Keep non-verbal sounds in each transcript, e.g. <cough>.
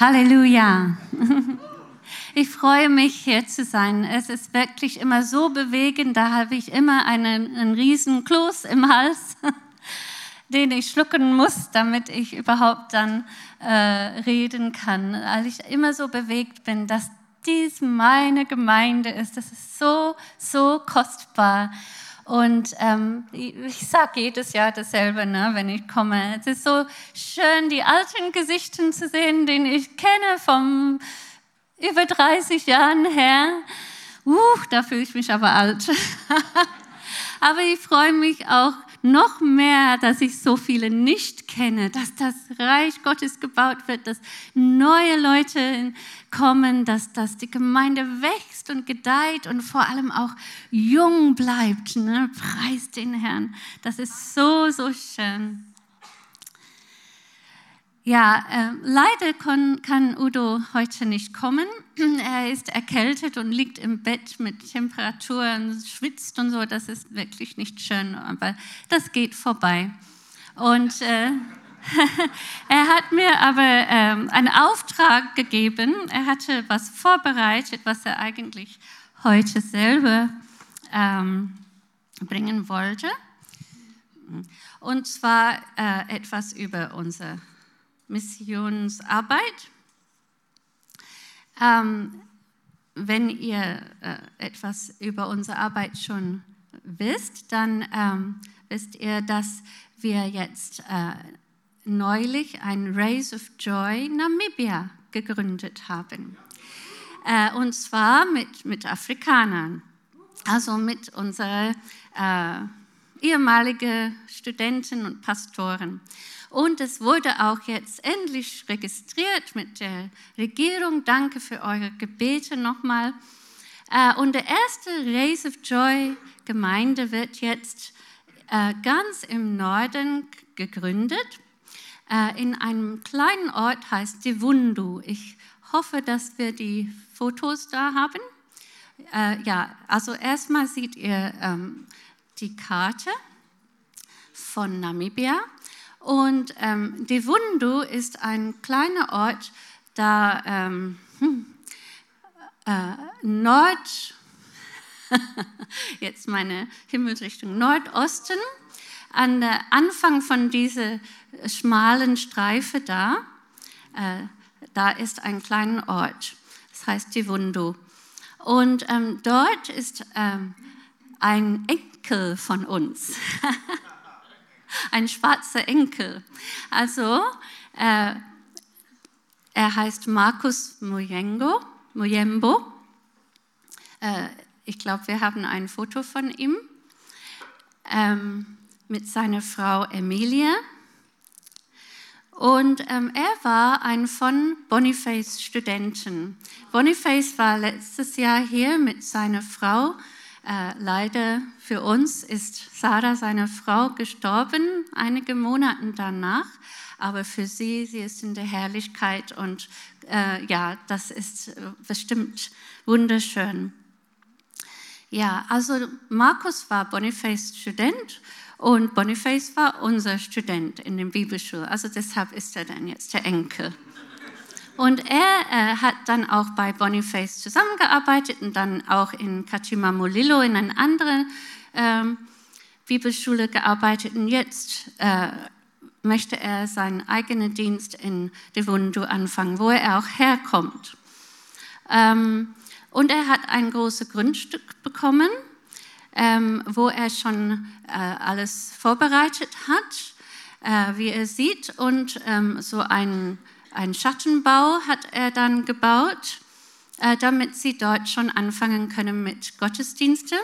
Halleluja. <laughs> Ich freue mich, hier zu sein. Es ist wirklich immer so bewegend. Da habe ich immer einen, einen riesen Kloß im Hals, <laughs> den ich schlucken muss, damit ich überhaupt dann äh, reden kann. Weil ich immer so bewegt bin, dass dies meine Gemeinde ist. Das ist so, so kostbar. Und ähm, ich sage jedes Jahr dasselbe, ne, wenn ich komme. Es ist so schön, die alten Gesichter zu sehen, den ich kenne vom über 30 Jahren her. Uh, da fühle ich mich aber alt. <laughs> aber ich freue mich auch noch mehr, dass ich so viele nicht kenne, dass das Reich Gottes gebaut wird, dass neue Leute kommen, dass, dass die Gemeinde wächst und gedeiht und vor allem auch jung bleibt. Ne? Preis den Herrn. Das ist so, so schön. Ja, äh, leider kann, kann Udo heute nicht kommen. <clears throat> Er ist erkältet und liegt im Bett mit Temperaturen, schwitzt und so. Das ist wirklich nicht schön, aber das geht vorbei. Und äh, <laughs> er hat mir aber ähm, einen Auftrag gegeben. Er hatte was vorbereitet, was er eigentlich heute selber ähm, bringen wollte. Und zwar äh, etwas über unser Missionsarbeit. Ähm, wenn ihr äh, etwas über unsere Arbeit schon wisst, dann ähm, wisst ihr, dass wir jetzt äh, neulich ein Race of Joy Namibia gegründet haben. Äh, und zwar mit, mit Afrikanern, also mit unseren äh, ehemaligen Studenten und Pastoren. Und es wurde auch jetzt endlich registriert mit der Regierung. Danke für eure Gebete nochmal. Äh, und der erste Race of Joy Gemeinde wird jetzt äh, ganz im Norden gegründet. Äh, in einem kleinen Ort heißt Divundu. Ich hoffe, dass wir die Fotos da haben. Ja, also erstmal seht ihr ähm, die Karte von Namibia. Und ähm, Devundu ist ein kleiner Ort, da ähm, hm, äh, Nord, <laughs> jetzt meine Himmelsrichtung, Nordosten, an der Anfang von dieser schmalen Streife da, äh, da ist ein kleiner Ort, das heißt Devundu. Und ähm, dort ist ähm, ein Enkel von uns. <laughs> ein schwarzer Enkel. Also, äh, er heißt Markus Moyengo, Moyembo. Äh, ich glaube, wir haben ein Foto von ihm ähm, mit seiner Frau Emilia. Und ähm, er war ein von Boniface Studenten. Boniface war letztes Jahr hier mit seiner Frau äh, leider für uns ist Sarah, seine Frau, gestorben, einige Monate danach. Aber für sie, sie ist in der Herrlichkeit und äh, ja, das ist äh, bestimmt wunderschön. Ja, also Markus war Boniface Student und Boniface war unser Student in der Bibelschule. Also deshalb ist er dann jetzt der Enkel. Und er äh, hat dann auch bei Boniface zusammengearbeitet und dann auch in Katima Molillo in einer anderen ähm, Bibelschule gearbeitet. Und jetzt äh, möchte er seinen eigenen Dienst in Devundu anfangen, wo er auch herkommt. Ähm, und er hat ein großes Grundstück bekommen, ähm, wo er schon äh, alles vorbereitet hat, äh, wie er sieht, und ähm, so ein einen Schattenbau hat er dann gebaut, äh, damit sie dort schon anfangen können mit Gottesdienste.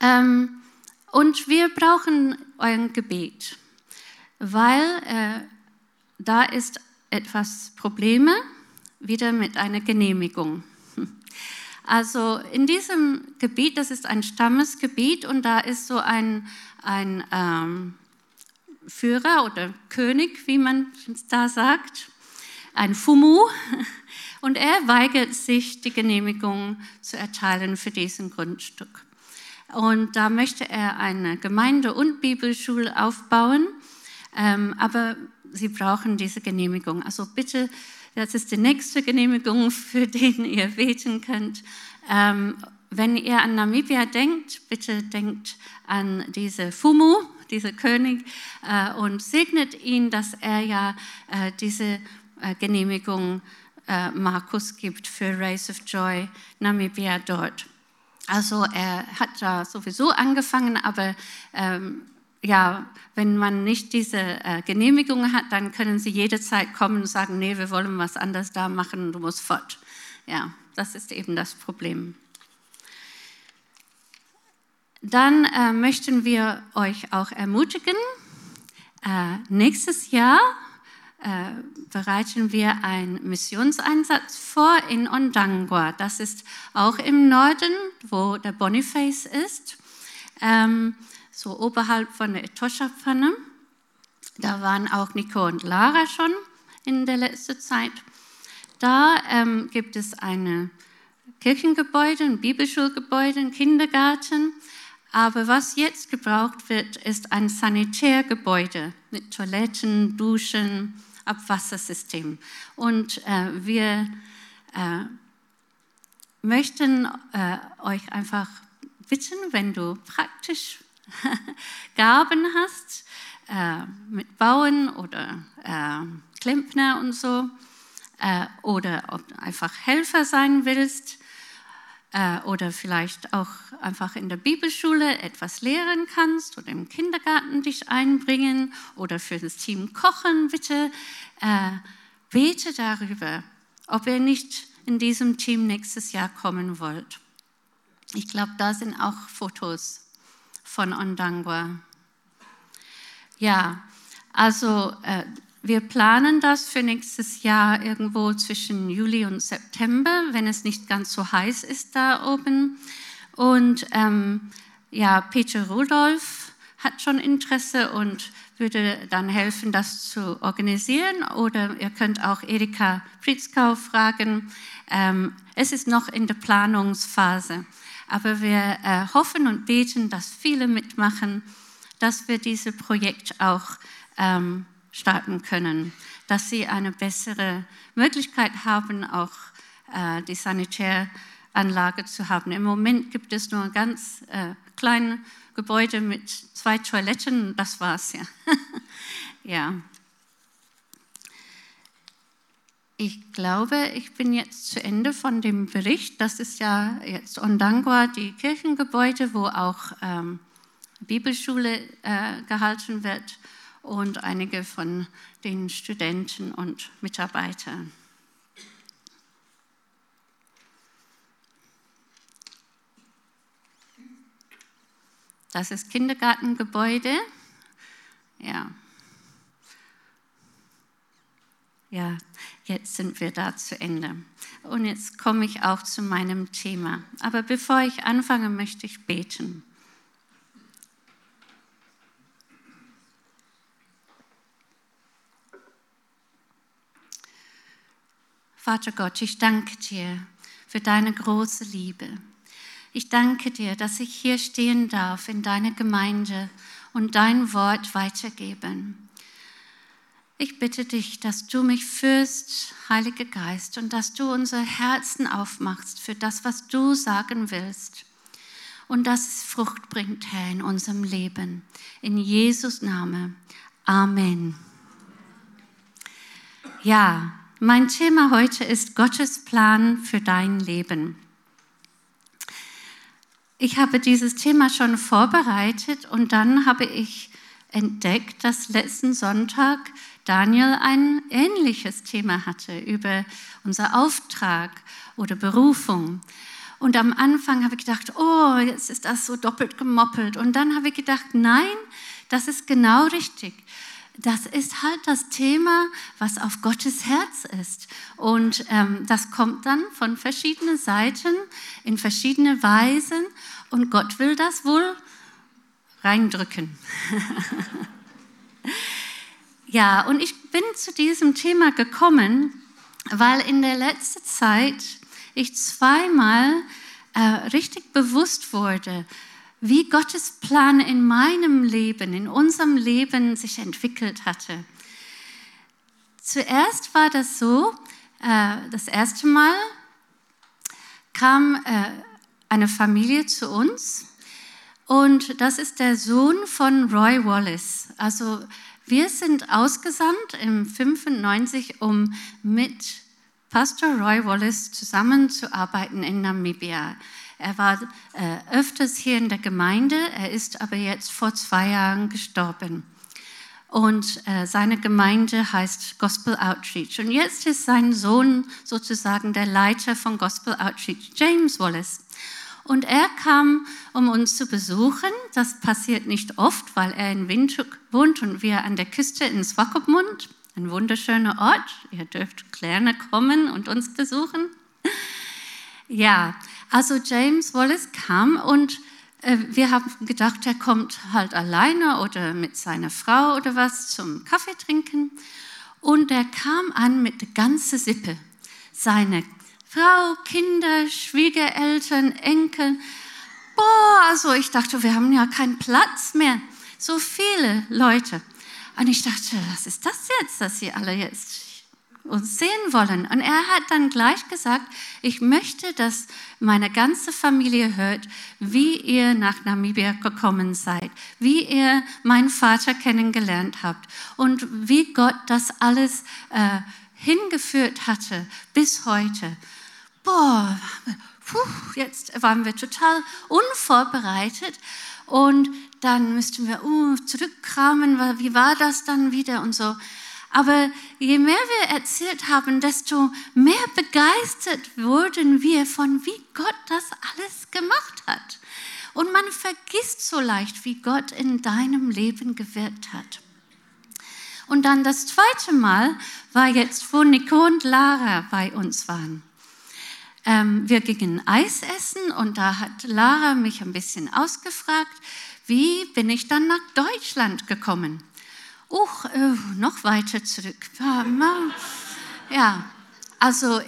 Ähm, und wir brauchen euer Gebet, weil äh, da ist etwas Probleme wieder mit einer Genehmigung. <laughs> Also in diesem Gebiet, das ist ein Stammesgebiet und da ist so ein, ein ähm, Führer oder König, wie man da sagt, ein Fumu. Und er weigert sich, die Genehmigung zu erteilen für diesen Grundstück. Und da möchte er eine Gemeinde und Bibelschule aufbauen. Ähm, aber sie brauchen diese Genehmigung. Also bitte, das ist die nächste Genehmigung, <laughs> für den ihr beten könnt. Ähm, wenn ihr an Namibia denkt, bitte denkt an diese Fumu, diese König, äh, und segnet ihn, dass er ja äh, diese äh, Genehmigung Markus gibt für Race of Joy Namibia dort. Also er hat da sowieso angefangen, aber ähm, ja, wenn man nicht diese äh, Genehmigung hat, dann können sie jederzeit kommen und sagen, nee, wir wollen was anderes da machen, du musst fort. Ja, das ist eben das Problem. Dann äh, möchten wir euch auch ermutigen, äh, nächstes Jahr äh, bereiten wir einen Missionseinsatz vor in Ondangwa. Das ist auch im Norden, wo der Boniface ist, ähm, so oberhalb von der Etosha-Pfanne. Da waren auch Nico und Lara schon in der letzten Zeit. Da ähm, gibt es ein Kirchengebäude, ein Bibelschulgebäude, ein Kindergarten. Aber was jetzt gebraucht wird, ist ein Sanitärgebäude mit Toiletten, Duschen, Abwassersystem. Und äh, wir äh, möchten äh, euch einfach bitten, wenn du praktisch <laughs> Gaben hast, äh, mit Bauen oder äh, Klempner und so, äh, oder ob du einfach Helfer sein willst, äh, oder vielleicht auch einfach in der Bibelschule etwas lehren kannst oder im Kindergarten dich einbringen oder für das Team kochen, bitte äh, bete darüber, ob ihr nicht in diesem Team nächstes Jahr kommen wollt. Ich glaube, da sind auch Fotos von Ondangwa. Ja, also äh, wir planen das für nächstes Jahr irgendwo zwischen Juli und September, wenn es nicht ganz so heiß ist da oben. Und ähm, ja, Peter Rudolph hat schon Interesse und würde dann helfen, das zu organisieren. Oder ihr könnt auch Erika Pritzkau fragen. Ähm, es ist noch in der Planungsphase. Aber wir äh, hoffen und beten, dass viele mitmachen, dass wir dieses Projekt auch ähm, starten können, dass sie eine bessere Möglichkeit haben, auch äh, die Sanitäranlage zu haben. Im Moment gibt es nur ein ganz äh, kleines Gebäude mit zwei Toiletten, das war's ja. <laughs> ja. Ich glaube, ich bin jetzt zu Ende von dem Bericht. Das ist ja jetzt Ondangwa, die Kirchengebäude, wo auch ähm, Bibelschule äh, gehalten wird und einige von den Studenten und Mitarbeitern. Das ist Kindergartengebäude. Ja. Ja, jetzt sind wir da zu Ende. Und jetzt komme ich auch zu meinem Thema. Aber bevor ich anfange, möchte ich beten. Vater Gott, ich danke dir für deine große Liebe. Ich danke dir, dass ich hier stehen darf in deiner Gemeinde und dein Wort weitergeben. Ich bitte dich, dass du mich führst, Heiliger Geist, und dass du unser Herzen aufmachst für das, was du sagen willst. Und dass es Frucht bringt, Herr, in unserem Leben. In Jesus Name. Amen. Ja, mein Thema heute ist Gottes Plan für dein Leben. Ich habe dieses Thema schon vorbereitet und dann habe ich entdeckt, dass letzten Sonntag Daniel ein ähnliches Thema hatte über unser Auftrag oder Berufung. Und am Anfang habe ich gedacht, oh, jetzt ist das so doppelt gemoppelt. Und dann habe ich gedacht, nein, das ist genau richtig das ist halt das Thema, was auf Gottes Herz ist. Und ähm, das kommt dann von verschiedenen Seiten, in verschiedene Weisen. Und Gott will das wohl reindrücken. <laughs> ja, und ich bin zu diesem Thema gekommen, weil in der letzten Zeit ich zweimal äh, richtig bewusst wurde, wie Gottes Plan in meinem Leben, in unserem Leben sich entwickelt hatte. Zuerst war das so, äh, das erste Mal kam äh, eine Familie zu uns und das ist der Sohn von Roy Wallace. Also wir sind ausgesandt im 95, um mit Pastor Roy Wallace zusammenzuarbeiten in Namibia. Er war äh, öfters hier in der Gemeinde, er ist aber jetzt vor zwei Jahren gestorben. Und äh, seine Gemeinde heißt Gospel Outreach. Und jetzt ist sein Sohn sozusagen der Leiter von Gospel Outreach, James Wallace. Und er kam, um uns zu besuchen. Das passiert nicht oft, weil er in Windhoek wohnt und wir an der Küste in Swakopmund. Ein wunderschöner Ort. Ihr dürft gerne kommen und uns besuchen. Ja, also James Wallace kam und äh, wir haben gedacht, er kommt halt alleine oder mit seiner Frau oder was zum Kaffee trinken. Und er kam an mit der ganzen Sippe. Seine Frau, Kinder, Schwiegereltern, Enkel. Boah, also ich dachte, wir haben ja keinen Platz mehr. So viele Leute. Und ich dachte, was ist das jetzt, dass sie alle jetzt uns sehen wollen. Und er hat dann gleich gesagt, ich möchte, dass meine ganze Familie hört, wie ihr nach Namibia gekommen seid, wie ihr meinen Vater kennengelernt habt und wie Gott das alles äh, hingeführt hatte bis heute. Boah, puh, jetzt waren wir total unvorbereitet und dann müssten wir uh, zurückkramen, wie war das dann wieder und so. Aber je mehr wir erzählt haben, desto mehr begeistert wurden wir von, wie Gott das alles gemacht hat. Und man vergisst so leicht, wie Gott in deinem Leben gewirkt hat. Und dann das zweite Mal war jetzt, wo Nico und Lara bei uns waren. Ähm, wir gingen Eis essen und da hat Lara mich ein bisschen ausgefragt, wie bin ich dann nach Deutschland gekommen? Uch, äh, noch weiter zurück. Ja, also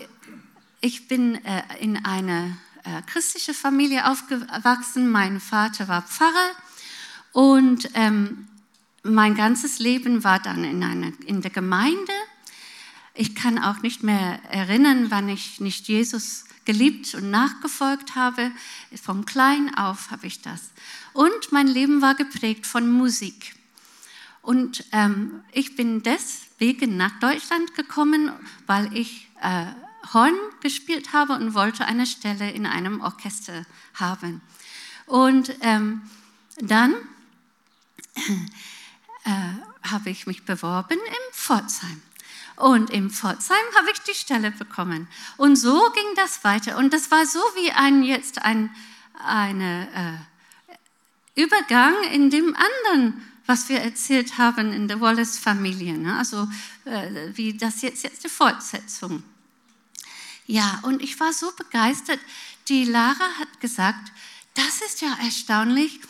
ich bin äh, in einer äh, christlichen Familie aufgewachsen. Mein Vater war Pfarrer und ähm, mein ganzes Leben war dann in, einer, in der Gemeinde. Ich kann auch nicht mehr erinnern, wann ich nicht Jesus geliebt und nachgefolgt habe. Vom Klein auf habe ich das. Und mein Leben war geprägt von Musik. Und ähm, ich bin deswegen nach Deutschland gekommen, weil ich äh, Horn gespielt habe und wollte eine Stelle in einem Orchester haben. Und ähm, dann äh, habe ich mich beworben im Pforzheim. Und im Pforzheim habe ich die Stelle bekommen. Und so ging das weiter. Und das war so wie ein jetzt ein eine, äh, Übergang in dem anderen was wir erzählt haben in der Wallace-Familie. Ne? Also äh, wie das jetzt, jetzt die Fortsetzung. Ja, und ich war so begeistert. Die Lara hat gesagt, das ist ja erstaunlich.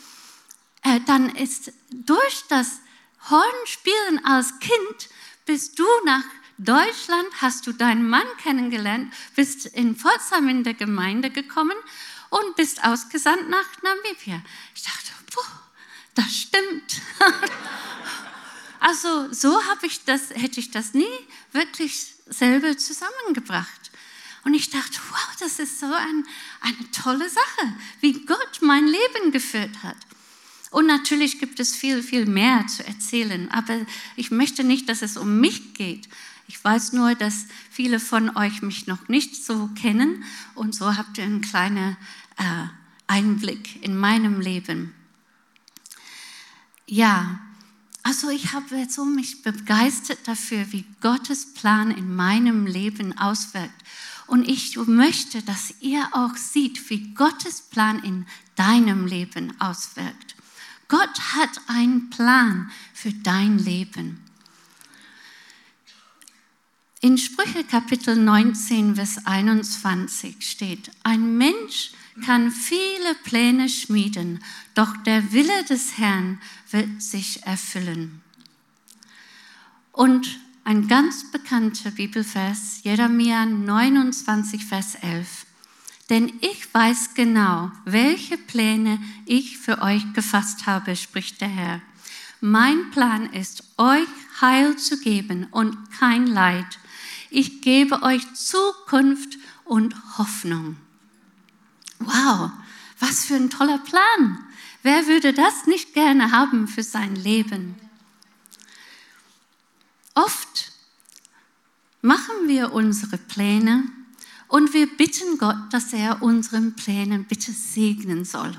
Äh, dann ist durch das Hornspielen als Kind bist du nach Deutschland, hast du deinen Mann kennengelernt, bist in Pforzheim in der Gemeinde gekommen und bist ausgesandt nach Namibia. Ich dachte, boah, das stimmt. <laughs> also so ich das, hätte ich das nie wirklich selber zusammengebracht. Und ich dachte, wow, das ist so ein, eine tolle Sache, wie Gott mein Leben geführt hat. Und natürlich gibt es viel, viel mehr zu erzählen, aber ich möchte nicht, dass es um mich geht. Ich weiß nur, dass viele von euch mich noch nicht so kennen und so habt ihr einen kleinen äh, Einblick in meinem Leben. Ja, also ich habe so mich begeistert dafür, wie Gottes Plan in meinem Leben auswirkt. Und ich möchte, dass ihr auch seht, wie Gottes Plan in deinem Leben auswirkt. Gott hat einen Plan für dein Leben. In Sprüche Kapitel 19, Vers 21 steht, ein Mensch kann viele Pläne schmieden, doch der Wille des Herrn wird sich erfüllen. Und ein ganz bekannter Bibelvers, Jeremia 29, Vers 11. Denn ich weiß genau, welche Pläne ich für euch gefasst habe, spricht der Herr. Mein Plan ist, euch Heil zu geben und kein Leid. Ich gebe euch Zukunft und Hoffnung. Wow, was für ein toller Plan. Wer würde das nicht gerne haben für sein Leben? Oft machen wir unsere Pläne und wir bitten Gott, dass er unseren Plänen bitte segnen soll.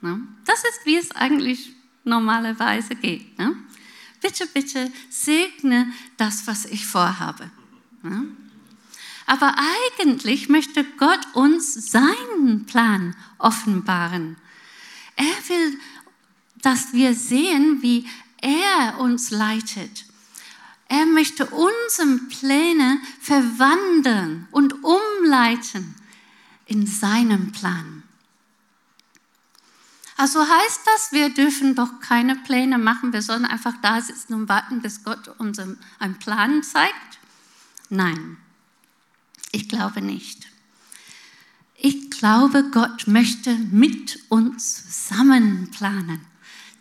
Ne? Das ist, wie es eigentlich normalerweise geht. Ne? Bitte, bitte segne das, was ich vorhabe. Aber eigentlich möchte Gott uns seinen Plan offenbaren. Er will, dass wir sehen, wie er uns leitet er möchte unsere Pläne verwandeln und umleiten in seinem Plan. Also heißt das, wir dürfen doch keine Pläne machen, wir sollen einfach da sitzen und warten, bis Gott uns einen Plan zeigt? Nein, ich glaube nicht. Ich glaube, Gott möchte mit uns zusammen planen.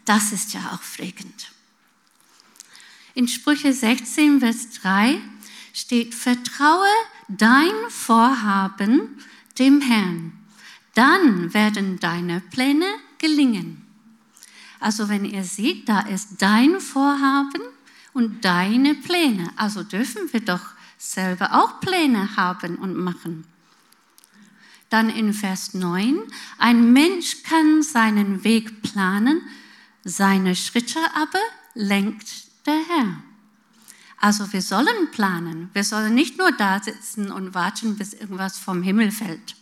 Das ist ja aufregend. In Sprüche 16, Vers 3 steht, vertraue dein Vorhaben dem Herrn, dann werden deine Pläne gelingen. Also wenn ihr seht, da ist dein Vorhaben und deine Pläne. Also dürfen wir doch selber auch Pläne haben und machen. Dann in Vers 9, ein Mensch kann seinen Weg planen, seine Schritte aber lenkt der Herr. Also wir sollen planen. Wir sollen nicht nur da sitzen und warten, bis irgendwas vom Himmel fällt.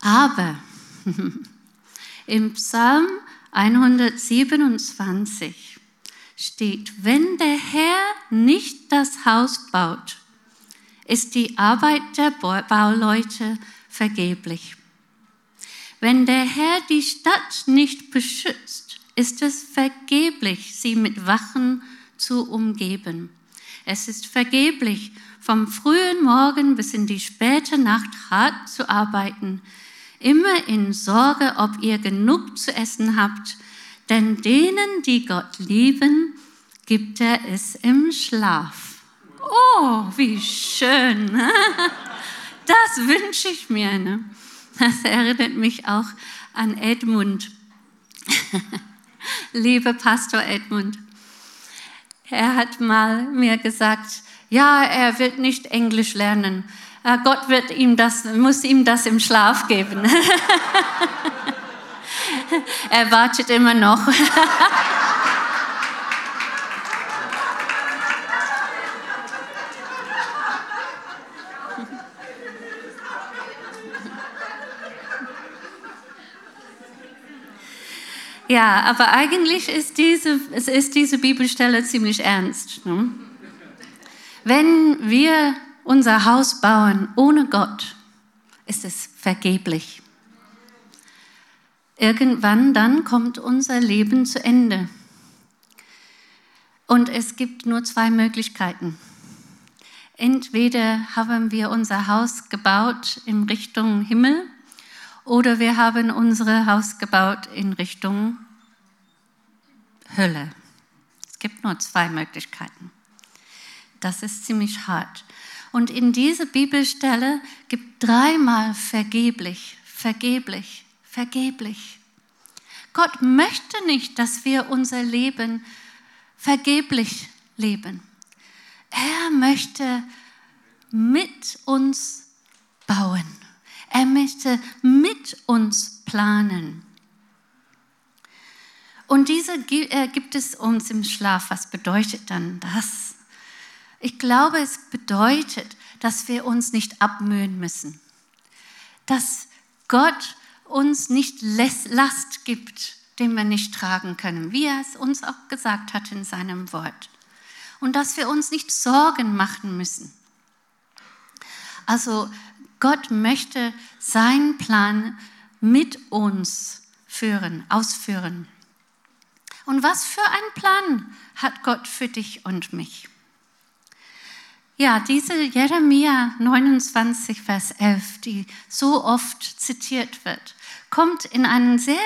Aber <laughs> im Psalm 127 steht, wenn der Herr nicht das Haus baut, ist die Arbeit der Bauleute vergeblich. Wenn der Herr die Stadt nicht beschützt, ist es vergeblich, sie mit Wachen zu umgeben. Es ist vergeblich, vom frühen Morgen bis in die späte Nacht hart zu arbeiten, immer in Sorge, ob ihr genug zu essen habt, denn denen, die Gott lieben, gibt er es im Schlaf. Oh, wie schön. <laughs> Das wünsche ich mir. Ne? Das erinnert mich auch an Edmund. <laughs> liebe Pastor Edmund. Er hat mal mir gesagt, ja, er wird nicht Englisch lernen. Äh, Gott wird ihm das, muss ihm das im Schlaf geben. <laughs> <laughs> er wartet immer noch. <laughs> Ja, aber eigentlich ist diese, ist diese Bibelstelle ziemlich ernst. Ne? Wenn wir unser Haus bauen ohne Gott, ist es vergeblich. Irgendwann dann kommt unser Leben zu Ende. Und es gibt nur zwei Möglichkeiten. Entweder haben wir unser Haus gebaut in Richtung Himmel oder wir haben unser Haus gebaut in Richtung Hölle. Es gibt nur zwei Möglichkeiten. Das ist ziemlich hart. Und in dieser Bibelstelle gibt dreimal vergeblich, vergeblich, vergeblich. Gott möchte nicht, dass wir unser Leben vergeblich leben. Er möchte mit uns bauen. Er möchte mit uns planen. Und diese äh, gibt es uns im Schlaf. Was bedeutet dann das? Ich glaube, es bedeutet, dass wir uns nicht abmühen müssen. Dass Gott uns nicht Last gibt, den wir nicht tragen können, wie er es uns auch gesagt hat in seinem Wort. Und dass wir uns nicht Sorgen machen müssen. Also Gott möchte seinen Plan mit uns führen, ausführen. Und was für einen Plan hat Gott für dich und mich? Ja, diese Jeremia 29, Vers 11, die so oft zitiert wird, kommt in einen sehr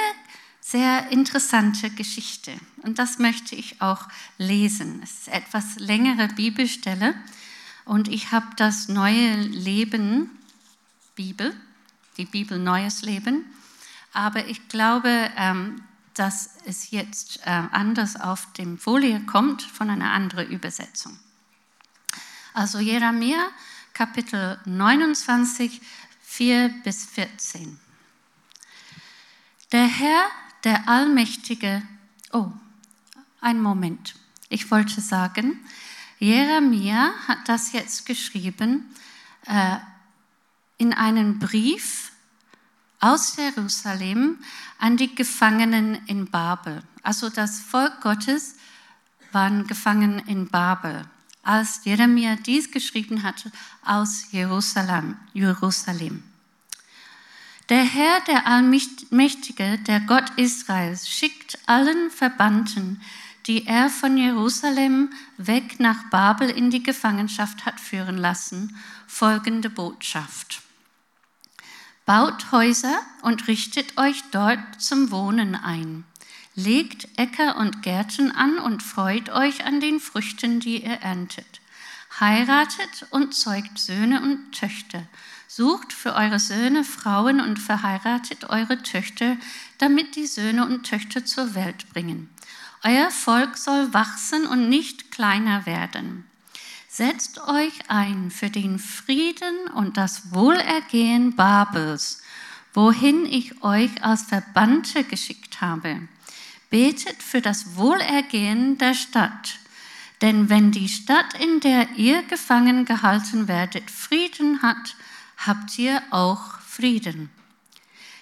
sehr interessante Geschichte. Und das möchte ich auch lesen. Es ist etwas längere Bibelstelle und ich habe das neue Leben, Bibel, die Bibel Neues Leben. Aber ich glaube, ähm, dass es jetzt äh, anders auf dem Folie kommt von einer anderen Übersetzung. Also Jeremia Kapitel 29, 4 bis 14. Der Herr, der Allmächtige, oh, ein Moment. Ich wollte sagen, Jeremia hat das jetzt geschrieben äh, in einen Brief aus Jerusalem an die Gefangenen in Babel. Also das Volk Gottes waren gefangen in Babel, als Jeremia dies geschrieben hatte aus Jerusalem. Jerusalem. Der Herr, der Allmächtige, der Gott Israels, schickt allen Verbannten, die er von Jerusalem weg nach Babel in die Gefangenschaft hat führen lassen, folgende Botschaft. Baut Häuser und richtet euch dort zum Wohnen ein. Legt Äcker und Gärten an und freut euch an den Früchten, die ihr erntet. Heiratet und zeugt Söhne und Töchter. Sucht für eure Söhne Frauen und verheiratet eure Töchter, damit die Söhne und Töchter zur Welt bringen. Euer Volk soll wachsen und nicht kleiner werden. Setzt euch ein für den Frieden und das Wohlergehen Babels, wohin ich euch als Verbannte geschickt habe. Betet für das Wohlergehen der Stadt. Denn wenn die Stadt, in der ihr gefangen gehalten werdet, Frieden hat, habt ihr auch Frieden.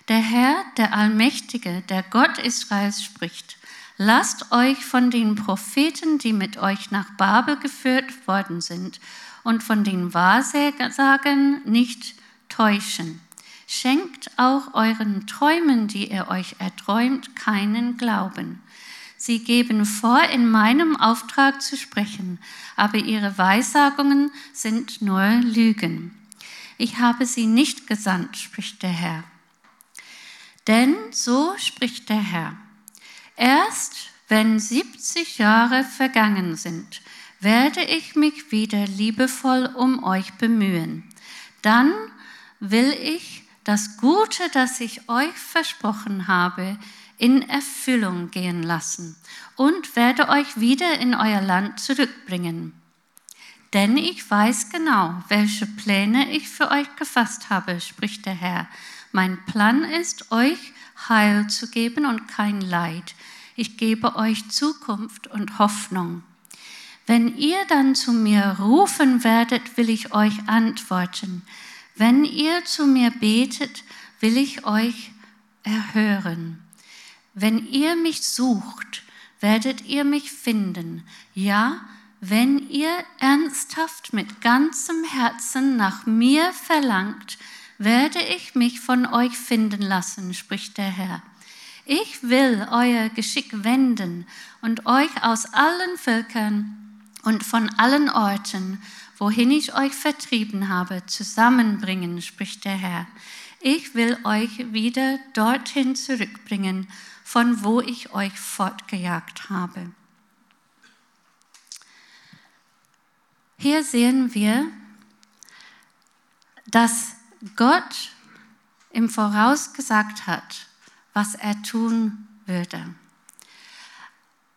Der Herr, der Allmächtige, der Gott Israels spricht. Lasst euch von den Propheten, die mit euch nach Babel geführt worden sind, und von den Wahrsagen nicht täuschen. Schenkt auch euren Träumen, die ihr euch erträumt, keinen Glauben. Sie geben vor, in meinem Auftrag zu sprechen, aber ihre Weissagungen sind nur Lügen. Ich habe sie nicht gesandt, spricht der Herr. Denn so spricht der Herr. Erst wenn 70 Jahre vergangen sind, werde ich mich wieder liebevoll um euch bemühen. Dann will ich das Gute, das ich euch versprochen habe, in Erfüllung gehen lassen und werde euch wieder in euer Land zurückbringen. Denn ich weiß genau, welche Pläne ich für euch gefasst habe, spricht der Herr. Mein Plan ist, euch Heil zu geben und kein Leid, ich gebe euch Zukunft und Hoffnung. Wenn ihr dann zu mir rufen werdet, will ich euch antworten. Wenn ihr zu mir betet, will ich euch erhören. Wenn ihr mich sucht, werdet ihr mich finden. Ja, wenn ihr ernsthaft mit ganzem Herzen nach mir verlangt, werde ich mich von euch finden lassen, spricht der Herr. Ich will euer Geschick wenden und euch aus allen Völkern und von allen Orten, wohin ich euch vertrieben habe, zusammenbringen, spricht der Herr. Ich will euch wieder dorthin zurückbringen, von wo ich euch fortgejagt habe. Hier sehen wir, dass Gott im Voraus gesagt hat, was er tun würde.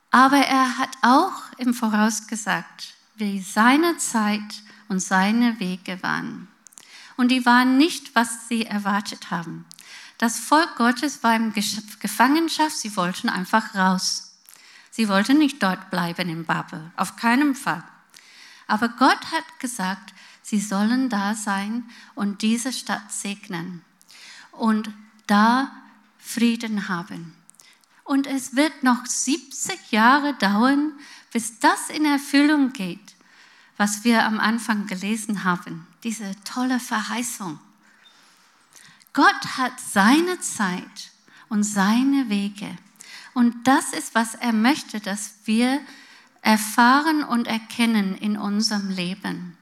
Aber er hat auch im Voraus gesagt, wie seine Zeit und seine Wege waren. Und die waren nicht, was sie erwartet haben. Das Volk Gottes war in Gefangenschaft, sie wollten einfach raus. Sie wollten nicht dort bleiben in Babel, auf keinen Fall. Aber Gott hat gesagt, sie sollen da sein und diese Stadt segnen. Und da Frieden haben. Und es wird noch 70 Jahre dauern, bis das in Erfüllung geht, was wir am Anfang gelesen haben, diese tolle Verheißung. Gott hat seine Zeit und seine Wege. Und das ist, was er möchte, dass wir erfahren und erkennen in unserem Leben.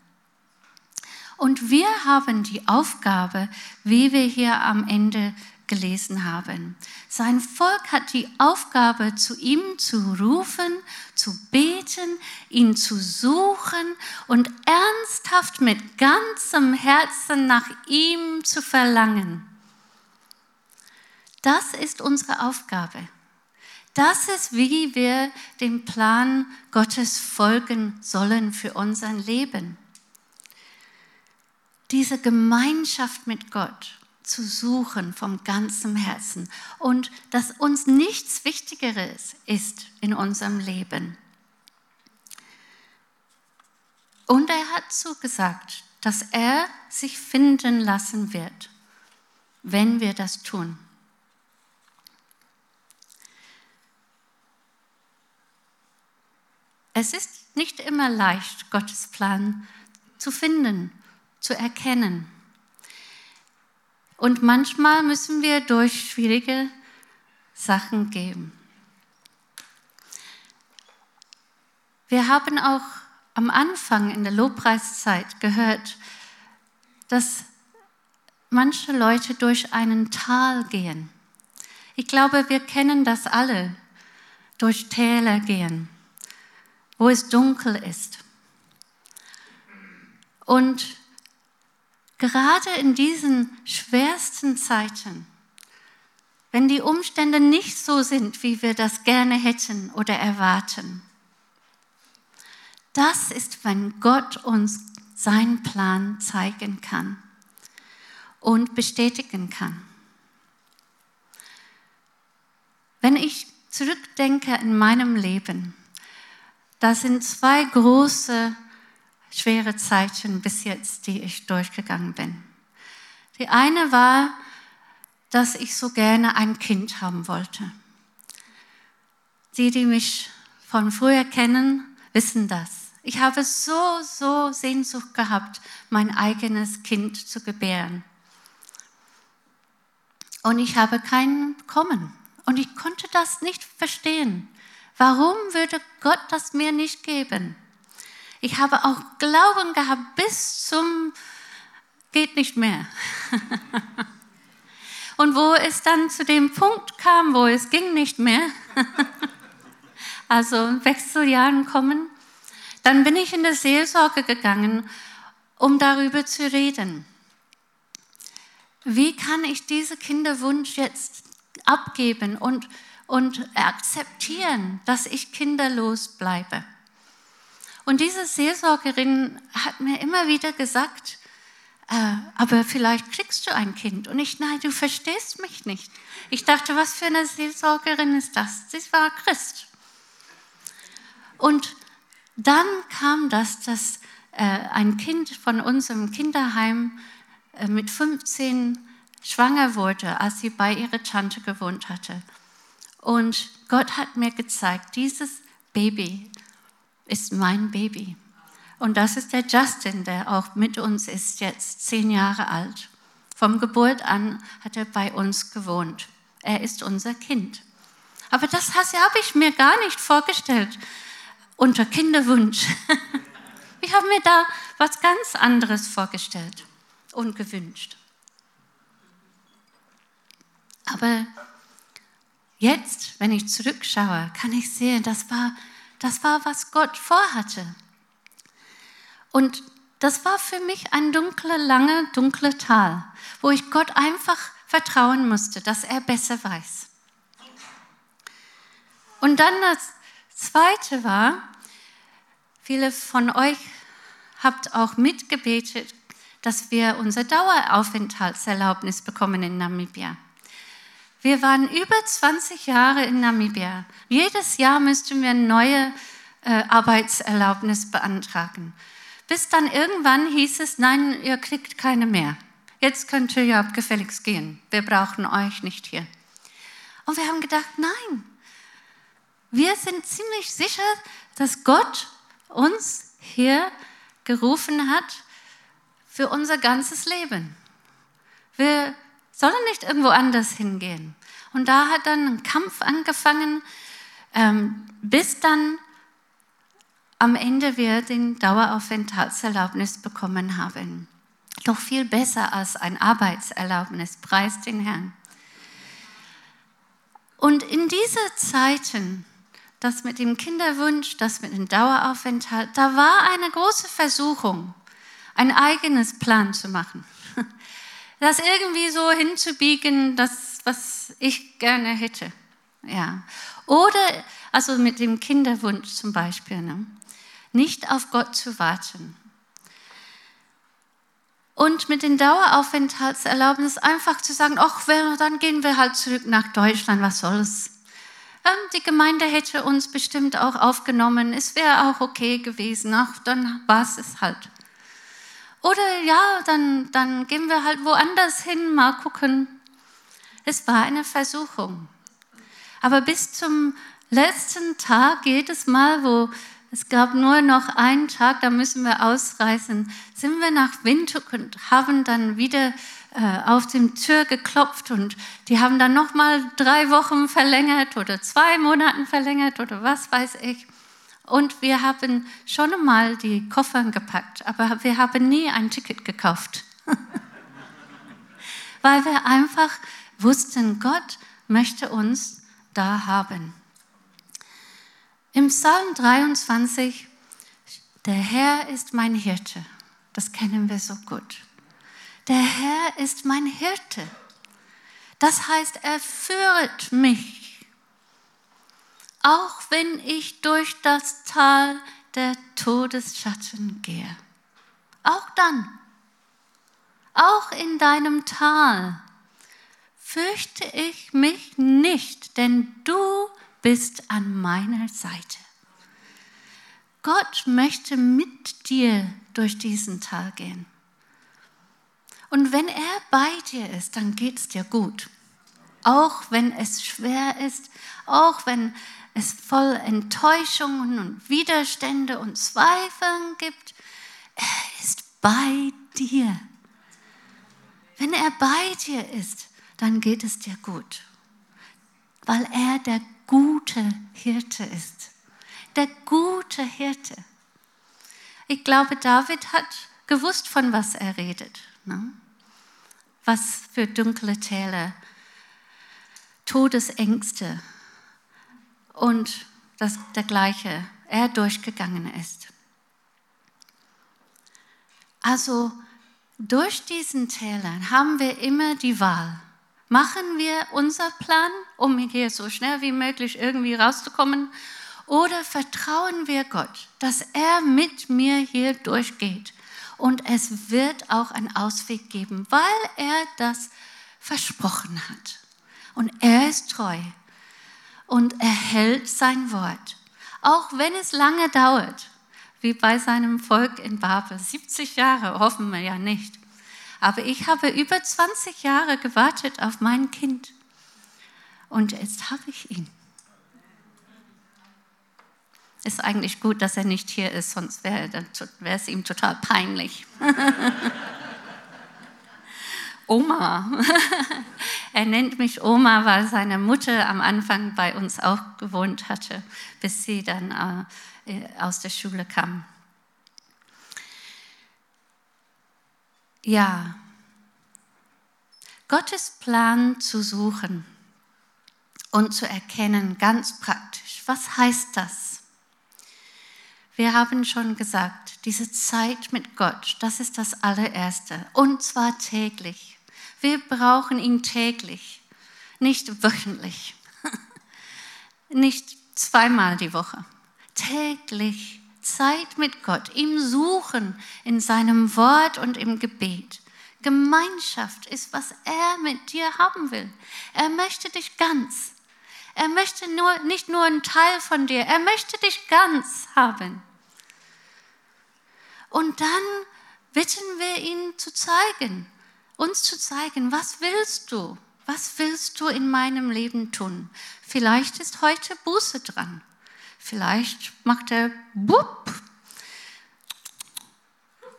Und wir haben die Aufgabe, wie wir hier am Ende gelesen haben. Sein Volk hat die Aufgabe, zu ihm zu rufen, zu beten, ihn zu suchen und ernsthaft mit ganzem Herzen nach ihm zu verlangen. Das ist unsere Aufgabe. Das ist, wie wir dem Plan Gottes folgen sollen für unser Leben. Diese Gemeinschaft mit Gott zu suchen vom ganzen Herzen und dass uns nichts Wichtigeres ist in unserem Leben. Und er hat zugesagt, dass er sich finden lassen wird, wenn wir das tun. Es ist nicht immer leicht, Gottes Plan zu finden, zu erkennen. Und manchmal müssen wir durch schwierige Sachen gehen. Wir haben auch am Anfang in der Lobpreiszeit gehört, dass manche Leute durch einen Tal gehen. Ich glaube, wir kennen das alle, durch Täler gehen, wo es dunkel ist. Und Gerade in diesen schwersten Zeiten, wenn die Umstände nicht so sind, wie wir das gerne hätten oder erwarten, das ist, wenn Gott uns seinen Plan zeigen kann und bestätigen kann. Wenn ich zurückdenke in meinem Leben, da sind zwei große schwere Zeiten bis jetzt, die ich durchgegangen bin. Die eine war, dass ich so gerne ein Kind haben wollte. Die, die mich von früher kennen, wissen das. Ich habe so, so Sehnsucht gehabt, mein eigenes Kind zu gebären. Und ich habe keinen bekommen. Und ich konnte das nicht verstehen. Warum würde Gott das mir nicht geben? Ich habe auch Glauben gehabt bis zum geht nicht mehr. <laughs> Und wo es dann zu dem Punkt kam, wo es ging nicht mehr, <laughs> also Wechseljahren kommen, dann bin ich in der Seelsorge gegangen, um darüber zu reden. Wie kann ich diesen Kinderwunsch jetzt abgeben und, und akzeptieren, dass ich kinderlos bleibe? Und diese Seelsorgerin hat mir immer wieder gesagt, äh, aber vielleicht kriegst du ein Kind. Und ich, nein, du verstehst mich nicht. Ich dachte, was für eine Seelsorgerin ist das? Sie war Christ. Und dann kam das, dass äh, ein Kind von unserem Kinderheim äh, mit 15 schwanger wurde, als sie bei ihrer Tante gewohnt hatte. Und Gott hat mir gezeigt, dieses Baby ist mein Baby. Und das ist der Justin, der auch mit uns ist, jetzt zehn Jahre alt. Vom Geburt an hat er bei uns gewohnt. Er ist unser Kind. Aber das habe ich mir gar nicht vorgestellt unter Kinderwunsch. <laughs> Ich habe mir da was ganz anderes vorgestellt und gewünscht. Aber jetzt, wenn ich zurückschaue, kann ich sehen, das war das war, was Gott vorhatte. Und das war für mich ein dunkler, langer, dunkler Tal, wo ich Gott einfach vertrauen musste, dass er besser weiß. Und dann das Zweite war, viele von euch habt auch mitgebetet, dass wir unser Daueraufenthaltserlaubnis bekommen in Namibia. Wir waren über 20 Jahre in Namibia. Jedes Jahr müssten wir eine neue äh, Arbeitserlaubnis beantragen. Bis dann irgendwann hieß es, nein, ihr kriegt keine mehr. Jetzt könnt ihr ja gefälligst gehen. Wir brauchen euch nicht hier. Und wir haben gedacht, nein, wir sind ziemlich sicher, dass Gott uns hier gerufen hat für unser ganzes Leben. Wir sollen nicht irgendwo anders hingehen. Und da hat dann ein Kampf angefangen, ähm, bis dann am Ende wir den Daueraufenthaltserlaubnis bekommen haben. Doch viel besser als ein Arbeitserlaubnis, preis den Herrn. Und in diese Zeiten, das mit dem Kinderwunsch, das mit dem Daueraufenthalt, da war eine große Versuchung, ein eigenes Plan zu machen. <laughs> Das irgendwie so hinzubiegen, das, was ich gerne hätte. Ja. Oder, also mit dem Kinderwunsch zum Beispiel, ne? nicht auf Gott zu warten. Und mit den Daueraufenthaltserlaubnis einfach zu sagen, ach, dann gehen wir halt zurück nach Deutschland, was soll's. Ähm, die Gemeinde hätte uns bestimmt auch aufgenommen, es wäre auch okay gewesen, ach, dann war es halt. Oder ja, dann, dann gehen wir halt woanders hin, mal gucken. Es war eine Versuchung. Aber bis zum letzten Tag, jedes Mal, wo es gab nur noch einen Tag, da müssen wir ausreisen, sind wir nach Windhoek und haben dann wieder äh, auf die Tür geklopft und die haben dann nochmal drei Wochen verlängert oder zwei Monaten verlängert oder was weiß ich. Und wir haben schon einmal die Koffer gepackt, aber wir haben nie ein Ticket gekauft. <laughs> Weil wir einfach wussten, Gott möchte uns da haben. Im Psalm 23, der Herr ist mein Hirte, das kennen wir so gut. Der Herr ist mein Hirte. Das heißt, er führt mich. Auch wenn ich durch das Tal der Todesschatten gehe. Auch dann, auch in deinem Tal fürchte ich mich nicht, denn du bist an meiner Seite. Gott möchte mit dir durch diesen Tag gehen. Und wenn er bei dir ist, dann geht es dir gut. Auch wenn es schwer ist, auch wenn es voll Enttäuschungen und Widerstände und Zweifeln gibt, er ist bei dir. Wenn er bei dir ist, dann geht es dir gut, weil er der gute Hirte ist. Der gute Hirte. Ich glaube, David hat gewusst, von was er redet. Ne? Was für dunkle Täler, Todesängste und das dergleiche er durchgegangen ist. Also durch diesen Tälern haben wir immer die Wahl. Machen wir unser Plan, um hier so schnell wie möglich irgendwie rauszukommen? Oder vertrauen wir Gott, dass er mit mir hier durchgeht und es wird auch einen Ausweg geben, weil er das versprochen hat. Und er ist treu und er hält sein Wort, auch wenn es lange dauert, wie bei seinem Volk in Babel. 70 Jahre hoffen wir ja nicht. Aber ich habe über 20 Jahre gewartet auf mein Kind. Und jetzt habe ich ihn. Ist eigentlich gut, dass er nicht hier ist, sonst wäre es ihm total peinlich. <laughs> Oma. <laughs> er nennt mich Oma, weil seine Mutter am Anfang bei uns auch gewohnt hatte, bis sie dann äh, aus der Schule kam. Ja, Gottes Plan zu suchen und zu erkennen, ganz praktisch. Was heißt das? Wir haben schon gesagt, diese Zeit mit Gott, das ist das allererste. Und zwar täglich. Wir brauchen ihn täglich, nicht wöchentlich, <laughs> nicht zweimal die Woche. Täglich Zeit mit Gott, ihm suchen in seinem Wort und im Gebet. Gemeinschaft ist, was er mit dir haben will. Er möchte dich ganz. Er möchte nur, nicht nur einen Teil von dir, er möchte dich ganz haben. Und dann bitten wir ihn zu zeigen, uns zu zeigen, was willst du? Was willst du in meinem Leben tun? Vielleicht ist heute Buße dran. Vielleicht macht er Bup.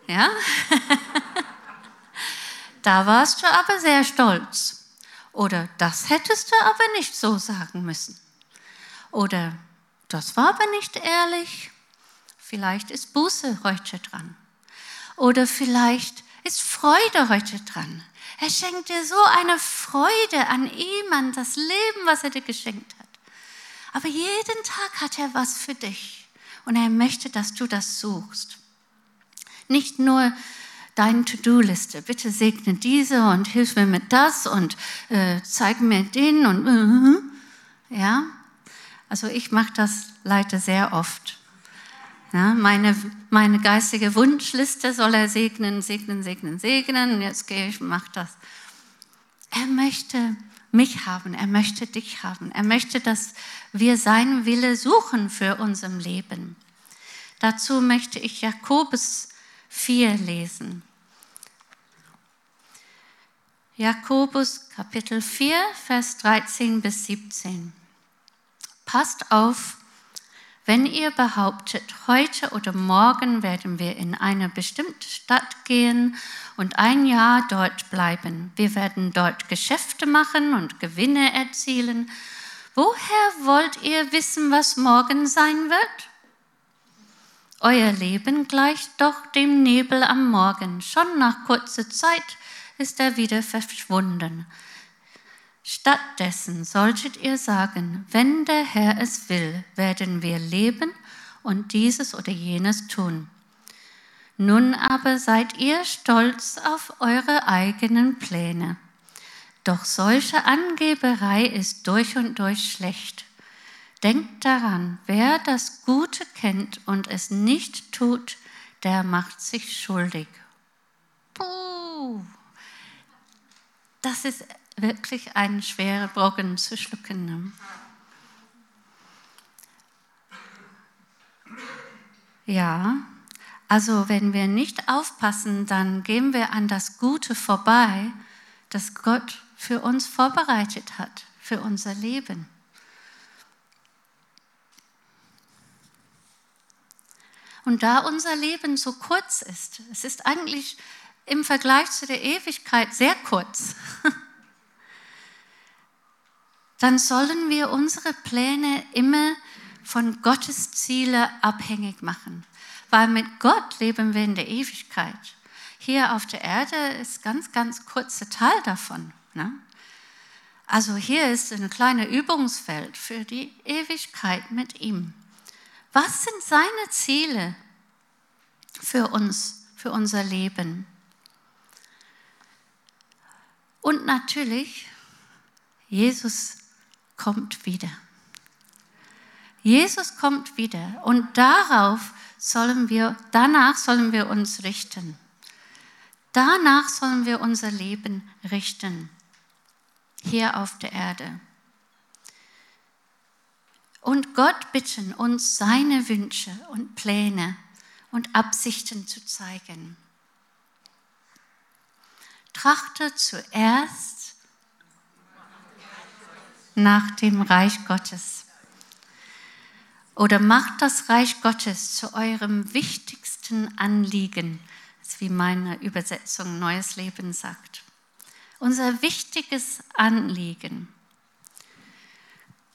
Ja? <laughs> da warst du aber sehr stolz. Oder das hättest du aber nicht so sagen müssen. Oder das war aber nicht ehrlich. Vielleicht ist Buße heute dran. Oder vielleicht ist Freude heute dran. Er schenkt dir so eine Freude an ihm, an das Leben, was er dir geschenkt hat. Aber jeden Tag hat er was für dich und er möchte, dass du das suchst. Nicht nur deine To-Do-Liste. Bitte segne diese und hilf mir mit das und äh, zeig mir den und äh, ja. Also ich mache das leider sehr oft. Ja, meine, meine geistige Wunschliste soll er segnen, segnen, segnen, segnen. Jetzt gehe ich und mache das. Er möchte mich haben, er möchte dich haben. Er möchte, dass wir seinen Wille suchen für unser Leben. Dazu möchte ich Jakobus 4 lesen. Jakobus Kapitel 4, Vers 13 bis 17. Passt auf, wenn ihr behauptet, heute oder morgen werden wir in eine bestimmte Stadt gehen und ein Jahr dort bleiben, wir werden dort Geschäfte machen und Gewinne erzielen, woher wollt ihr wissen, was morgen sein wird? Euer Leben gleicht doch dem Nebel am Morgen. Schon nach kurzer Zeit ist er wieder verschwunden. Stattdessen solltet ihr sagen, wenn der Herr es will, werden wir leben und dieses oder jenes tun. Nun aber seid ihr stolz auf eure eigenen Pläne. Doch solche Angeberei ist durch und durch schlecht. Denkt daran, wer das Gute kennt und es nicht tut, der macht sich schuldig. Puh, das ist wirklich ein schwerer Brocken zu schlucken. Ne? Ja, also wenn wir nicht aufpassen, dann gehen wir an das Gute vorbei, das Gott für uns vorbereitet hat, für unser Leben. Und da unser Leben so kurz ist, es ist eigentlich im Vergleich zu der Ewigkeit sehr kurz, <laughs> dann sollen wir unsere Pläne immer von Gottes Ziele abhängig machen. Weil mit Gott leben wir in der Ewigkeit. Hier auf der Erde ist ganz, ganz kurzer Teil davon. Ne? Also hier ist ein kleines Übungsfeld für die Ewigkeit mit ihm. Was sind seine Ziele für uns, für unser Leben? Und natürlich, Jesus kommt wieder. Jesus kommt wieder und darauf sollen wir, danach sollen wir uns richten. Danach sollen wir unser Leben richten, hier auf der Erde. Und Gott bitten, uns seine Wünsche und Pläne und Absichten zu zeigen. Trachte zuerst nach dem Reich Gottes. Oder macht das Reich Gottes zu eurem wichtigsten Anliegen, wie meine Übersetzung Neues Leben sagt. Unser wichtiges Anliegen.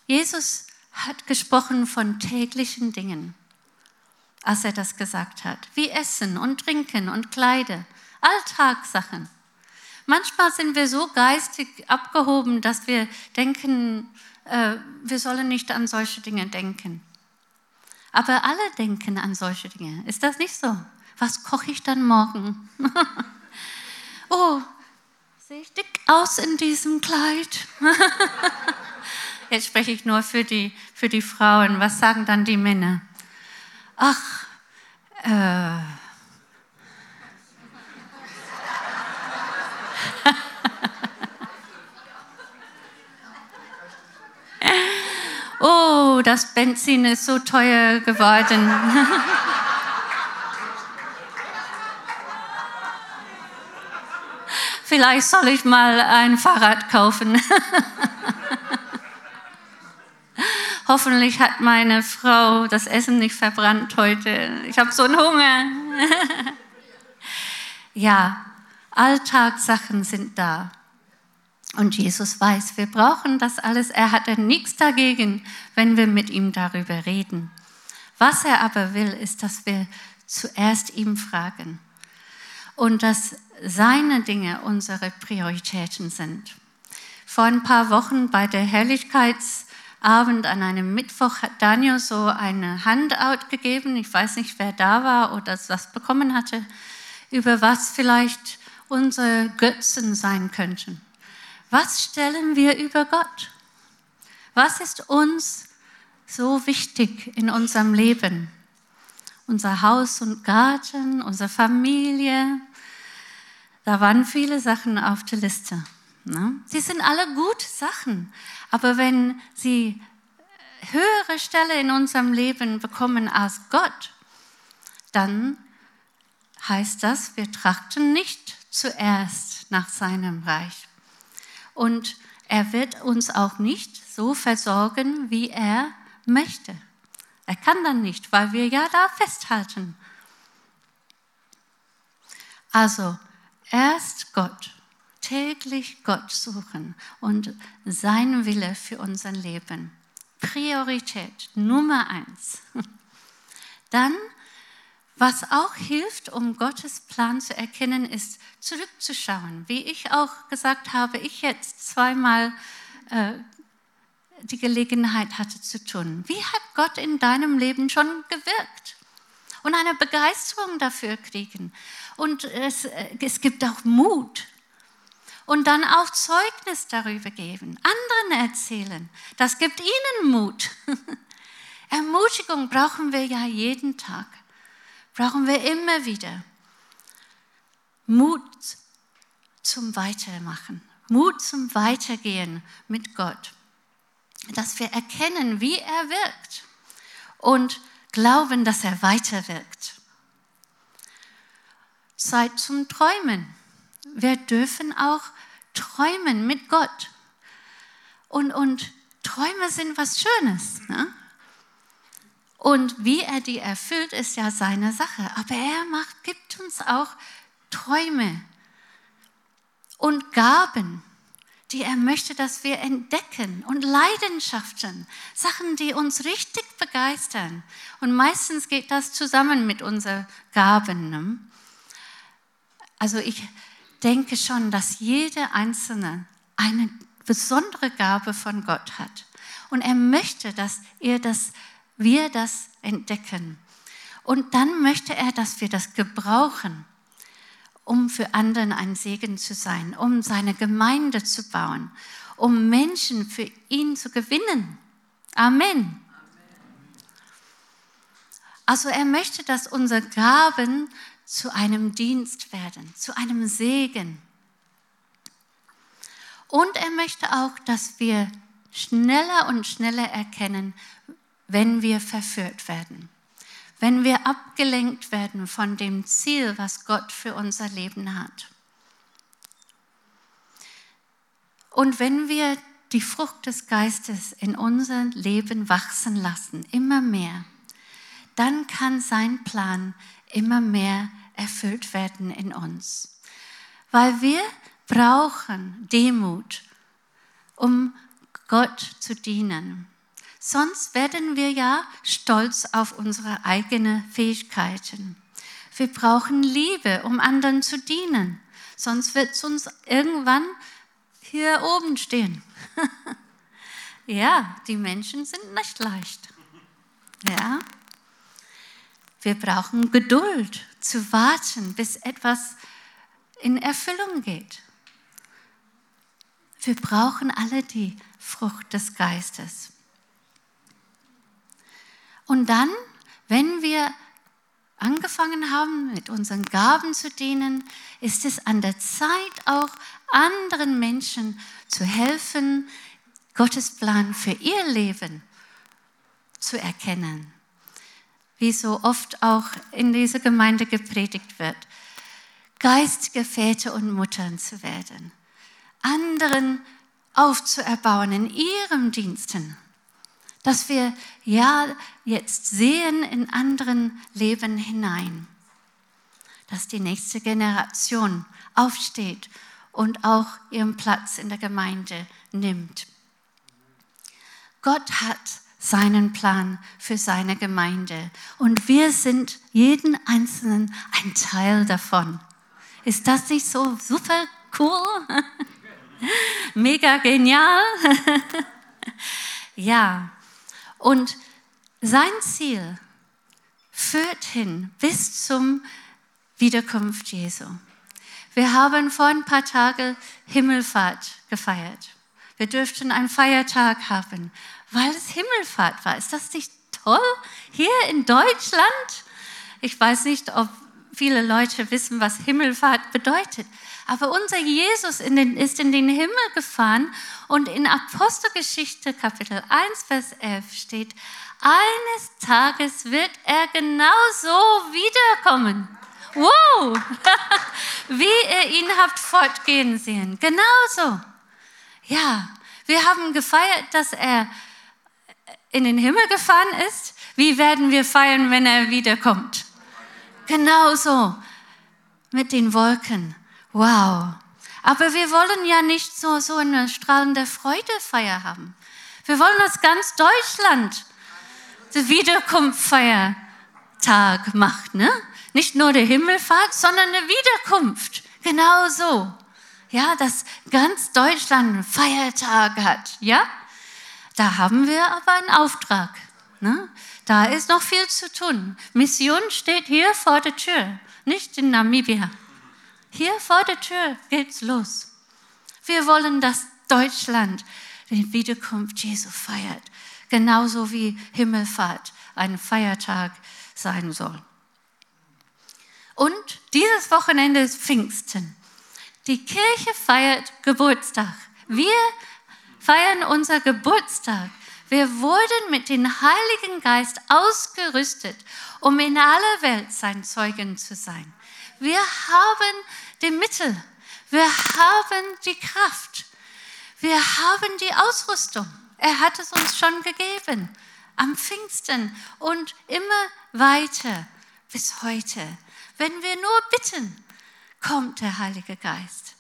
Jesus hat gesprochen von täglichen Dingen, als er das gesagt hat, wie Essen und Trinken und Kleider, Alltagssachen. Manchmal sind wir so geistig abgehoben, dass wir denken, äh, wir sollen nicht an solche Dinge denken. Aber alle denken an solche Dinge. Ist das nicht so? Was koche ich dann morgen? <laughs> oh, sehe ich dick aus in diesem Kleid? <laughs> Jetzt spreche ich nur für die, für die Frauen. Was sagen dann die Männer? Ach, äh, oh, das Benzin ist so teuer geworden. <laughs> Vielleicht soll ich mal ein Fahrrad kaufen. <laughs> Hoffentlich hat meine Frau das Essen nicht verbrannt heute. Ich habe so einen Hunger. <laughs> ja, Alltagssachen sind da. Und Jesus weiß, wir brauchen das alles. Er hat nichts dagegen, wenn wir mit ihm darüber reden. Was er aber will, ist, dass wir zuerst ihm fragen. Und dass seine Dinge unsere Prioritäten sind. Vor ein paar Wochen bei der Herrlichkeitsabend an einem Mittwoch hat Daniel so eine Handout gegeben. Ich weiß nicht, wer da war oder das bekommen hatte, über was vielleicht unsere Götzen sein könnten. Was stellen wir über Gott? Was ist uns so wichtig in unserem Leben? Unser Haus und Garten, unsere Familie. Da waren viele Sachen auf der Liste. Ne? Sie sind alle gute Sachen, aber wenn sie höhere Stelle in unserem Leben bekommen als Gott, dann heißt das, wir trachten nicht zuerst nach seinem Reich. Und er wird uns auch nicht so versorgen, wie er möchte. Er kann dann nicht, weil wir ja da festhalten. Also erst Gott, täglich Gott suchen und sein Wille für unser Leben. Priorität Nummer eins. <laughs> Dann, was auch hilft, um Gottes Plan zu erkennen, ist zurückzuschauen. Wie ich auch gesagt habe, ich jetzt zweimal äh, die Gelegenheit hatte zu tun. Wie hat Gott in deinem Leben schon gewirkt? Und eine Begeisterung dafür kriegen. Und es, äh, es gibt auch Mut. Und dann auch Zeugnis darüber geben, anderen erzählen. Das gibt ihnen Mut. <laughs> Ermutigung brauchen wir ja jeden Tag. Brauchen wir immer wieder. Mut zum Weitermachen. Mut zum Weitergehen mit Gott dass wir erkennen, wie er wirkt und glauben, dass er weiter wirkt. Zeit zum Träumen. Wir dürfen auch träumen mit Gott. Und, und Träume sind was Schönes. Ne? Und wie er die erfüllt, ist ja seine Sache. Aber er macht, gibt uns auch Träume und Gaben die er möchte, dass wir entdecken und Leidenschaften, Sachen, die uns richtig begeistern. Und meistens geht das zusammen mit unseren Gaben. Ne? Also ich denke schon, dass jeder Einzelne eine besondere Gabe von Gott hat. Und er möchte, dass er das, wir das entdecken. Und dann möchte er, dass wir das gebrauchen um für anderen ein Segen zu sein, um seine Gemeinde zu bauen, um Menschen für ihn zu gewinnen. Amen. Also er möchte, dass unsere Gaben zu einem Dienst werden, zu einem Segen. Und er möchte auch, dass wir schneller und schneller erkennen, wenn wir verführt werden wenn wir abgelenkt werden von dem Ziel, was Gott für unser Leben hat. Und wenn wir die Frucht des Geistes in unser Leben wachsen lassen, immer mehr, dann kann sein Plan immer mehr erfüllt werden in uns. Weil wir brauchen Demut, um Gott zu dienen. Sonst werden wir ja stolz auf unsere eigenen Fähigkeiten. Wir brauchen Liebe, um anderen zu dienen. Sonst wird es uns irgendwann hier oben stehen. <laughs> ja, die Menschen sind nicht leicht. Ja. Wir brauchen Geduld zu warten, bis etwas in Erfüllung geht. Wir brauchen alle die Frucht des Geistes. Und dann, wenn wir angefangen haben, mit unseren Gaben zu dienen, ist es an der Zeit auch anderen Menschen zu helfen, Gottes Plan für ihr Leben zu erkennen. Wie so oft auch in dieser Gemeinde gepredigt wird. Geistige Väter und Muttern zu werden. Anderen aufzuerbauen in ihrem Diensten dass wir ja jetzt sehen in anderen Leben hinein, dass die nächste Generation aufsteht und auch ihren Platz in der Gemeinde nimmt. Gott hat seinen Plan für seine Gemeinde und wir sind jeden Einzelnen ein Teil davon. Ist das nicht so super cool? <laughs> Mega genial. <laughs> ja, und sein Ziel führt hin bis zum Wiederkunft Jesu. Wir haben vor ein paar Tagen Himmelfahrt gefeiert. Wir dürften einen Feiertag haben, weil es Himmelfahrt war. Ist das nicht toll hier in Deutschland? Ich weiß nicht, ob viele Leute wissen, was Himmelfahrt bedeutet. Aber unser Jesus in den, ist in den Himmel gefahren und in Apostelgeschichte Kapitel 1, Vers 11 steht, eines Tages wird er genauso wiederkommen. Wow! <laughs> Wie ihr ihn habt fortgehen sehen. Genauso. Ja, wir haben gefeiert, dass er in den Himmel gefahren ist. Wie werden wir feiern, wenn er wiederkommt? Genauso. Mit den Wolken. Wow. Aber wir wollen ja nicht so, so eine strahlende Freudefeier haben. Wir wollen, dass ganz Deutschland die Wiederkunftfeiertag macht. Ne? Nicht nur die Himmelfahrt, sondern eine Wiederkunft. Genau so. Ja, dass ganz Deutschland einen Feiertag hat. Ja, da haben wir aber einen Auftrag. Ne? Da ist noch viel zu tun. Mission steht hier vor der Tür, nicht in Namibia. Hier vor der Tür geht's los. Wir wollen, dass Deutschland die Wiederkunft Jesu feiert, genauso wie Himmelfahrt ein Feiertag sein soll. Und dieses Wochenende ist Pfingsten. Die Kirche feiert Geburtstag. Wir feiern unser Geburtstag. Wir wurden mit dem Heiligen Geist ausgerüstet, um in aller Welt sein Zeugen zu sein. Wir haben die Mittel. Wir haben die Kraft. Wir haben die Ausrüstung. Er hat es uns schon gegeben. Am Pfingsten und immer weiter bis heute. Wenn wir nur bitten, kommt der Heilige Geist.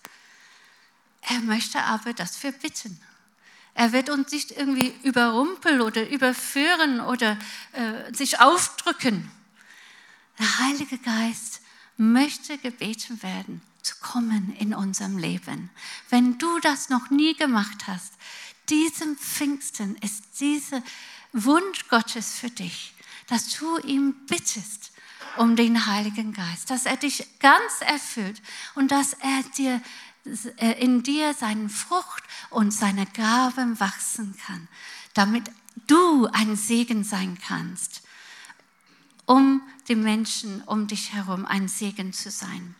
Er möchte aber, dass wir bitten. Er wird uns nicht irgendwie überrumpeln oder überführen oder äh, sich aufdrücken. Der Heilige Geist möchte gebeten werden, zu kommen in unserem Leben. Wenn du das noch nie gemacht hast, diesem Pfingsten ist dieser Wunsch Gottes für dich, dass du ihm bittest um den Heiligen Geist, dass er dich ganz erfüllt und dass er dir äh, in dir seine Frucht und seine Gaben wachsen kann, damit du ein Segen sein kannst um die Menschen um dich herum ein Segen zu sein.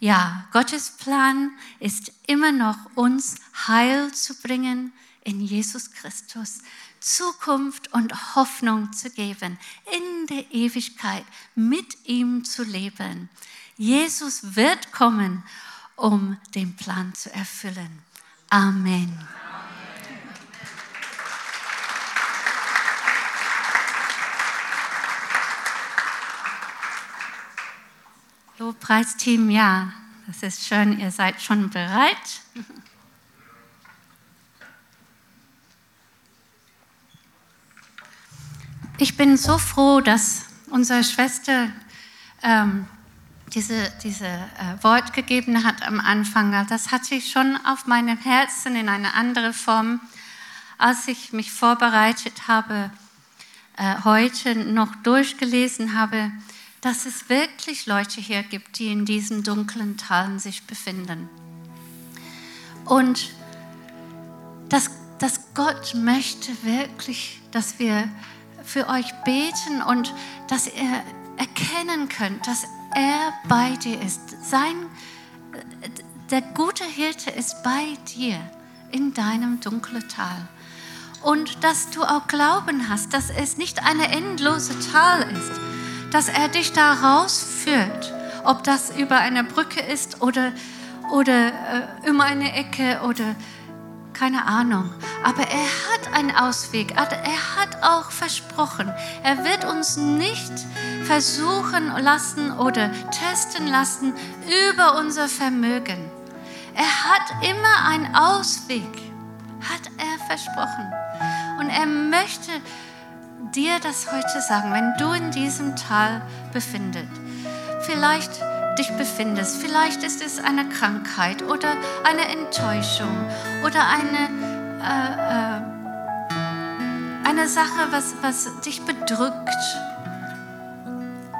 Ja, Gottes Plan ist immer noch, uns Heil zu bringen in Jesus Christus, Zukunft und Hoffnung zu geben, in der Ewigkeit mit ihm zu leben. Jesus wird kommen, um den Plan zu erfüllen. Amen. Lobpreisteam, ja, das ist schön, ihr seid schon bereit. Ich bin so froh, dass unsere Schwester ähm, diese, diese äh, Wort gegeben hat am Anfang. Das hatte ich schon auf meinem Herzen in einer anderen Form, als ich mich vorbereitet habe, äh, heute noch durchgelesen habe dass es wirklich Leute hier gibt, die in diesen dunklen Talen sich befinden. Und dass, dass Gott möchte wirklich, dass wir für euch beten und dass ihr erkennen könnt, dass er bei dir ist. Sein, der gute Hirte ist bei dir in deinem dunklen Tal. Und dass du auch Glauben hast, dass es nicht eine endlose Tal ist, dass er dich da rausführt, ob das über eine Brücke ist oder, oder äh, um eine Ecke oder keine Ahnung. Aber er hat einen Ausweg. Er hat auch versprochen, er wird uns nicht versuchen lassen oder testen lassen über unser Vermögen. Er hat immer einen Ausweg, hat er versprochen. Und er möchte dir das heute sagen, wenn du in diesem Tal befindest. Vielleicht dich befindest. Vielleicht ist es eine Krankheit oder eine Enttäuschung oder eine, äh, äh, eine Sache, was, was dich bedrückt.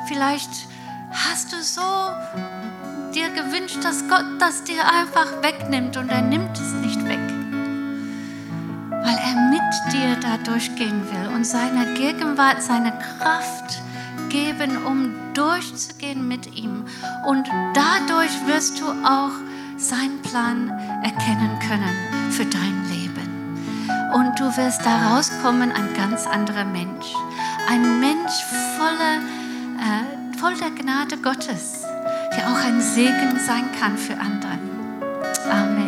Vielleicht hast du so dir gewünscht, dass Gott das dir einfach wegnimmt und er nimmt es nicht weg. Weil er mit dir da durchgehen will und seine Gegenwart, seine Kraft geben, um durchzugehen mit ihm. Und dadurch wirst du auch seinen Plan erkennen können für dein Leben. Und du wirst da rauskommen ein ganz anderer Mensch. Ein Mensch voller, äh, voll der Gnade Gottes, der auch ein Segen sein kann für andere. Amen.